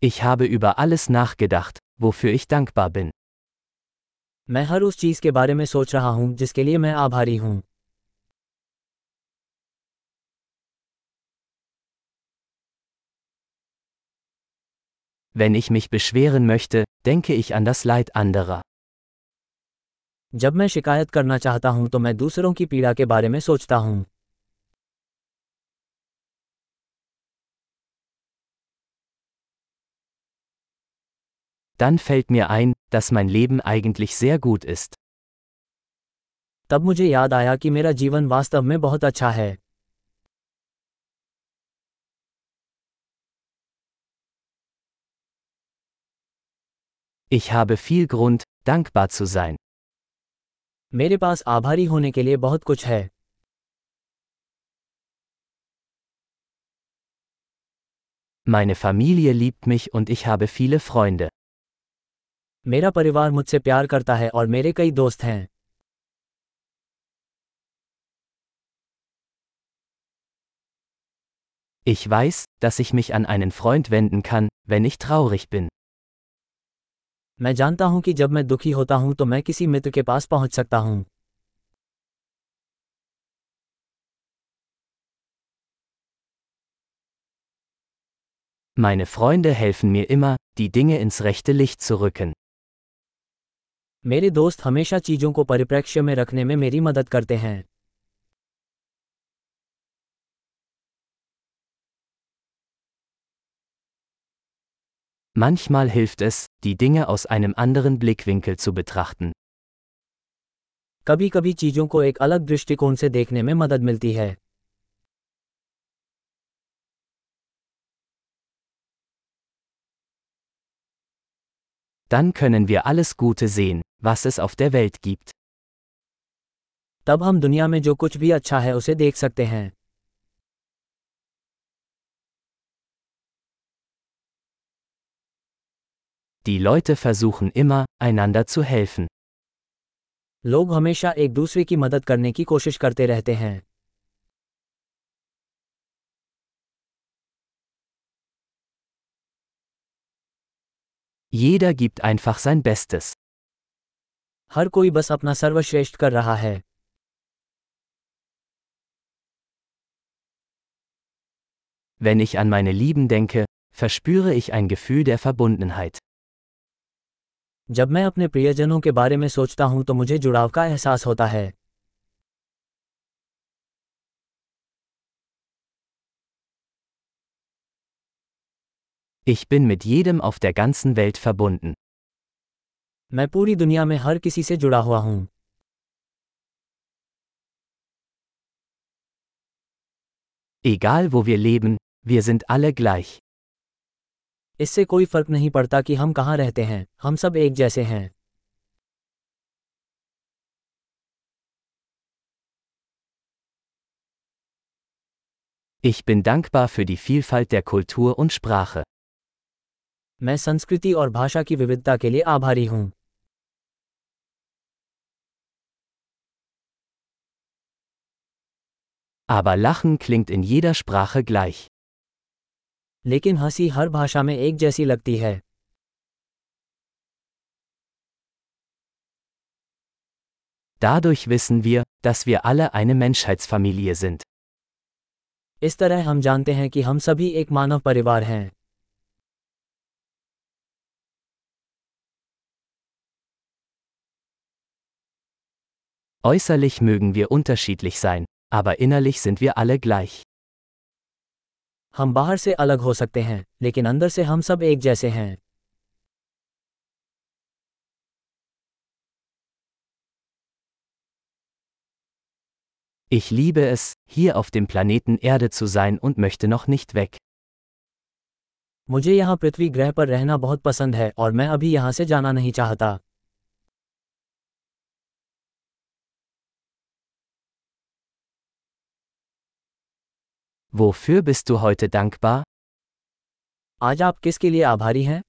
Ich habe über alles nachgedacht, wofür ich dankbar bin. मैं हर उस चीज के बारे में सोच रहा हूं जिसके लिए मैं आभारी हूं Wenn ich mich beschweren möchte, denke ich an das Leid anderer. जब मैं शिकायत करना चाहता हूं तो मैं दूसरों की पीड़ा के बारे में सोचता हूं Dann fällt mir ein, dass mein Leben eigentlich sehr gut ist. तब मुझे याद आया कि मेरा जीवन वास्तव में बहुत अच्छा है Ich habe viel Grund, dankbar zu sein. मेरे पास आभारी होने के लिए बहुत कुछ है Meine Familie liebt mich und ich habe viele Freunde. मेरा परिवार मुझसे प्यार करता है और मेरे कई दोस्त हैं Ich weiß, dass ich mich an einen Freund wenden kann, wenn ich traurig bin. मैं जानता हूं कि जब मैं दुखी होता हूं तो मैं किसी मित्र के पास पहुंच सकता हूं Meine Freunde helfen mir immer, die Dinge ins rechte Licht zu rücken. मेरे दोस्त हमेशा चीजों को परिप्रेक्ष्य में रखने में मेरी मदद करते हैं Manchmal hilft es, die Dinge aus einem anderen Blickwinkel zu betrachten. कभी कभी चीजों को एक अलग दृष्टिकोण से देखने में मदद मिलती है Dann können wir alles Gute sehen, was es auf der Welt gibt. तब हम दुनिया में जो कुछ भी अच्छा है उसे देख सकते हैं Die Leute versuchen immer, einander zu helfen. लोग हमेशा एक दूसरे की मदद करने की कोशिश करते रहते हैं Jeder gibt einfach sein Bestes. हर कोई बस अपना सर्वश्रेष्ठ कर रहा है Wenn ich an meine Lieben denke, verspüre ich ein Gefühl der Verbundenheit. जब मैं अपने प्रियजनों के बारे में सोचता हूं तो मुझे जुड़ाव का एहसास होता है Ich bin mit jedem auf der ganzen Welt verbunden. मैं पूरी दुनिया में हर किसी से जुड़ा हुआ हूँ Egal wo wir leben, wir sind alle gleich. इससे कोई फ़र्क नहीं पड़ता कि हम कहाँ रहते हैं हम सब एक जैसे हैं Ich bin dankbar für die Vielfalt der Kultur und Sprache. मैं संस्कृति और भाषा की विविधता के लिए आभारी हूँ Aber Lachen klingt in jeder Sprache gleich. लेकिन हंसी हर भाषा में एक जैसी लगती है Dadurch wissen wir, dass wir alle eine Menschheitsfamilie sind. इस तरह हम जानते हैं कि हम सभी एक मानव परिवार हैं Äußerlich mögen wir unterschiedlich sein, aber innerlich sind wir alle gleich. हम बाहर से अलग हो सकते हैं लेकिन अंदर से हम सब एक जैसे हैं Ich liebe es, hier auf dem Planeten Erde zu sein und möchte noch nicht weg. मुझे यहाँ पृथ्वी ग्रह पर रहना बहुत पसंद है और मैं अभी यहाँ से जाना नहीं चाहता Wofür bist du heute dankbar? आज आप किसके लिए आभारी हैं